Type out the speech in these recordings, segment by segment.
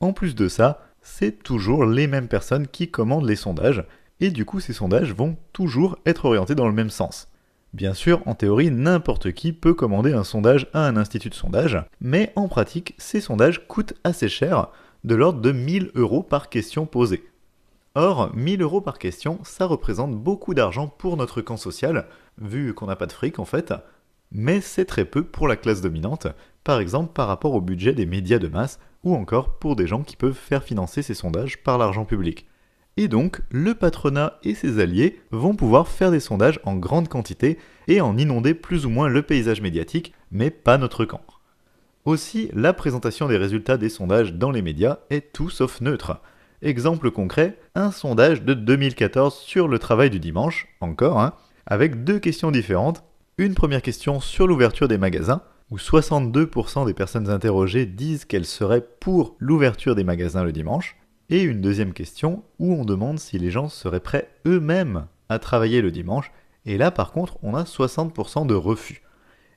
En plus de ça, c'est toujours les mêmes personnes qui commandent les sondages, et du coup ces sondages vont toujours être orientés dans le même sens. Bien sûr, en théorie, n'importe qui peut commander un sondage à un institut de sondage, mais en pratique, ces sondages coûtent assez cher, de l'ordre de 1000 euros par question posée. Or, 1000 euros par question, ça représente beaucoup d'argent pour notre camp social, vu qu'on n'a pas de fric en fait, mais c'est très peu pour la classe dominante, par exemple par rapport au budget des médias de masse, ou encore pour des gens qui peuvent faire financer ces sondages par l'argent public. Et donc, le patronat et ses alliés vont pouvoir faire des sondages en grande quantité et en inonder plus ou moins le paysage médiatique, mais pas notre camp. Aussi, la présentation des résultats des sondages dans les médias est tout sauf neutre. Exemple concret, un sondage de 2014 sur le travail du dimanche, encore, hein, avec deux questions différentes. Une première question sur l'ouverture des magasins, où 62% des personnes interrogées disent qu'elles seraient pour l'ouverture des magasins le dimanche, et une deuxième question où on demande si les gens seraient prêts eux-mêmes à travailler le dimanche, et là par contre on a 60% de refus.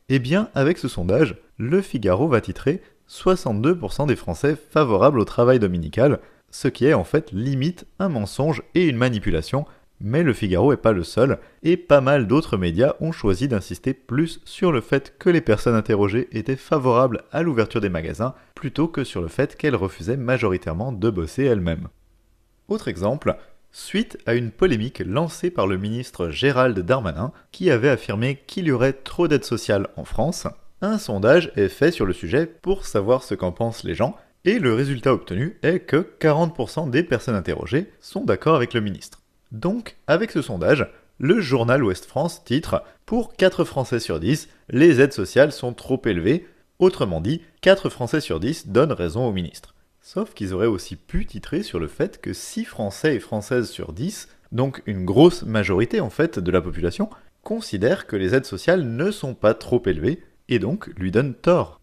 Eh bien, avec ce sondage, le Figaro va titrer 62% des Français favorables au travail dominical, ce qui est en fait limite un mensonge et une manipulation, mais le Figaro n'est pas le seul, et pas mal d'autres médias ont choisi d'insister plus sur le fait que les personnes interrogées étaient favorables à l'ouverture des magasins, plutôt que sur le fait qu'elles refusaient majoritairement de bosser elles-mêmes. Autre exemple, suite à une polémique lancée par le ministre Gérald Darmanin, qui avait affirmé qu'il y aurait trop d'aide sociale en France, un sondage est fait sur le sujet pour savoir ce qu'en pensent les gens, et le résultat obtenu est que 40% des personnes interrogées sont d'accord avec le ministre. Donc, avec ce sondage, le journal Ouest France titre Pour 4 Français sur 10, les aides sociales sont trop élevées. Autrement dit, 4 Français sur 10 donnent raison au ministre. Sauf qu'ils auraient aussi pu titrer sur le fait que 6 Français et Françaises sur 10, donc une grosse majorité en fait de la population, considèrent que les aides sociales ne sont pas trop élevées et donc lui donnent tort.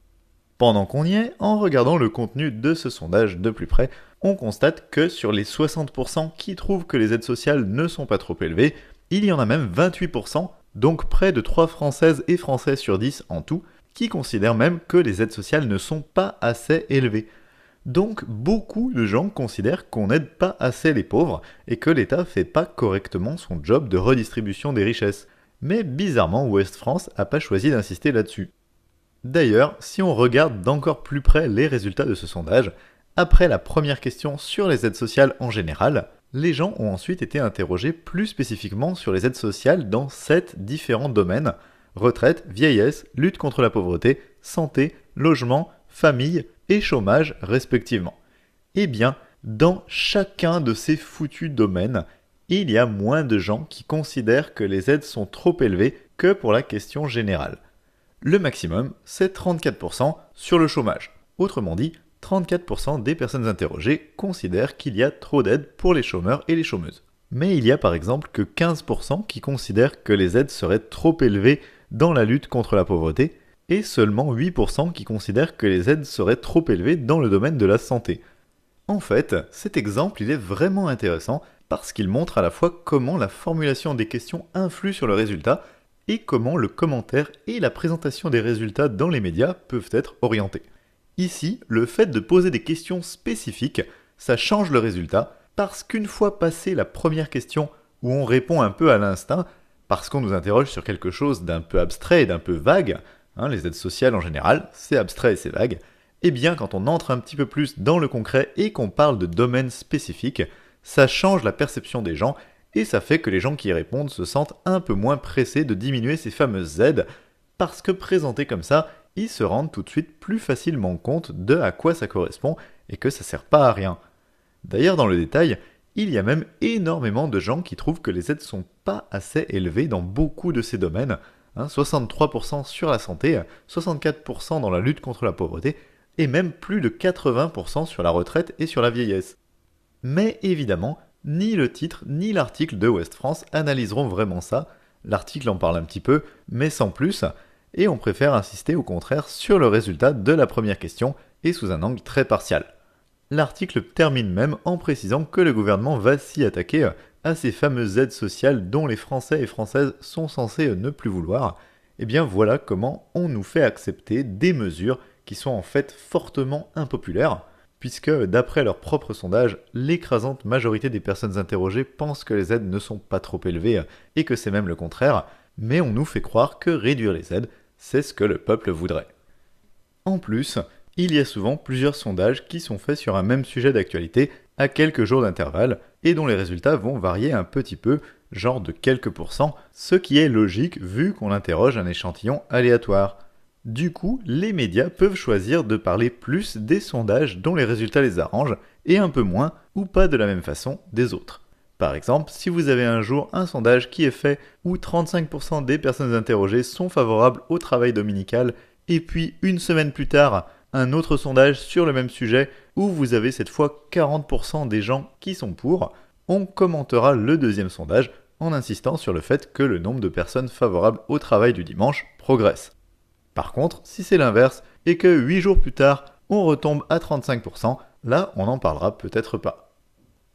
Pendant qu'on y est, en regardant le contenu de ce sondage de plus près, on constate que sur les 60% qui trouvent que les aides sociales ne sont pas trop élevées, il y en a même 28%, donc près de 3 Françaises et Français sur 10 en tout, qui considèrent même que les aides sociales ne sont pas assez élevées. Donc beaucoup de gens considèrent qu'on n'aide pas assez les pauvres et que l'État fait pas correctement son job de redistribution des richesses. Mais bizarrement, Ouest France a pas choisi d'insister là-dessus. D'ailleurs, si on regarde d'encore plus près les résultats de ce sondage, après la première question sur les aides sociales en général, les gens ont ensuite été interrogés plus spécifiquement sur les aides sociales dans sept différents domaines retraite, vieillesse, lutte contre la pauvreté, santé, logement, famille et chômage respectivement. Eh bien, dans chacun de ces foutus domaines, il y a moins de gens qui considèrent que les aides sont trop élevées que pour la question générale. Le maximum, c'est 34% sur le chômage. Autrement dit, 34% des personnes interrogées considèrent qu'il y a trop d'aides pour les chômeurs et les chômeuses. Mais il y a par exemple que 15% qui considèrent que les aides seraient trop élevées dans la lutte contre la pauvreté, et seulement 8% qui considèrent que les aides seraient trop élevées dans le domaine de la santé. En fait, cet exemple il est vraiment intéressant parce qu'il montre à la fois comment la formulation des questions influe sur le résultat et comment le commentaire et la présentation des résultats dans les médias peuvent être orientés. Ici, le fait de poser des questions spécifiques, ça change le résultat, parce qu'une fois passée la première question où on répond un peu à l'instinct, parce qu'on nous interroge sur quelque chose d'un peu abstrait et d'un peu vague, hein, les aides sociales en général, c'est abstrait et c'est vague, eh bien quand on entre un petit peu plus dans le concret et qu'on parle de domaines spécifiques, ça change la perception des gens et ça fait que les gens qui y répondent se sentent un peu moins pressés de diminuer ces fameuses aides, parce que présentés comme ça, ils se rendent tout de suite plus facilement compte de à quoi ça correspond et que ça sert pas à rien. D'ailleurs, dans le détail, il y a même énormément de gens qui trouvent que les aides sont pas assez élevées dans beaucoup de ces domaines. 63% hein, sur la santé, 64% dans la lutte contre la pauvreté, et même plus de 80% sur la retraite et sur la vieillesse. Mais évidemment, ni le titre ni l'article de West France analyseront vraiment ça. L'article en parle un petit peu, mais sans plus, et on préfère insister au contraire sur le résultat de la première question et sous un angle très partial. L'article termine même en précisant que le gouvernement va s'y attaquer à ces fameuses aides sociales dont les Français et Françaises sont censés ne plus vouloir. Et eh bien voilà comment on nous fait accepter des mesures qui sont en fait fortement impopulaires. Puisque d'après leur propre sondage, l'écrasante majorité des personnes interrogées pensent que les aides ne sont pas trop élevées et que c'est même le contraire, mais on nous fait croire que réduire les aides, c'est ce que le peuple voudrait. En plus, il y a souvent plusieurs sondages qui sont faits sur un même sujet d'actualité à quelques jours d'intervalle et dont les résultats vont varier un petit peu, genre de quelques pourcents, ce qui est logique vu qu'on interroge un échantillon aléatoire. Du coup, les médias peuvent choisir de parler plus des sondages dont les résultats les arrangent et un peu moins, ou pas de la même façon, des autres. Par exemple, si vous avez un jour un sondage qui est fait où 35% des personnes interrogées sont favorables au travail dominical, et puis une semaine plus tard, un autre sondage sur le même sujet où vous avez cette fois 40% des gens qui sont pour, on commentera le deuxième sondage en insistant sur le fait que le nombre de personnes favorables au travail du dimanche progresse. Par contre, si c'est l'inverse, et que 8 jours plus tard, on retombe à 35%, là on n'en parlera peut-être pas.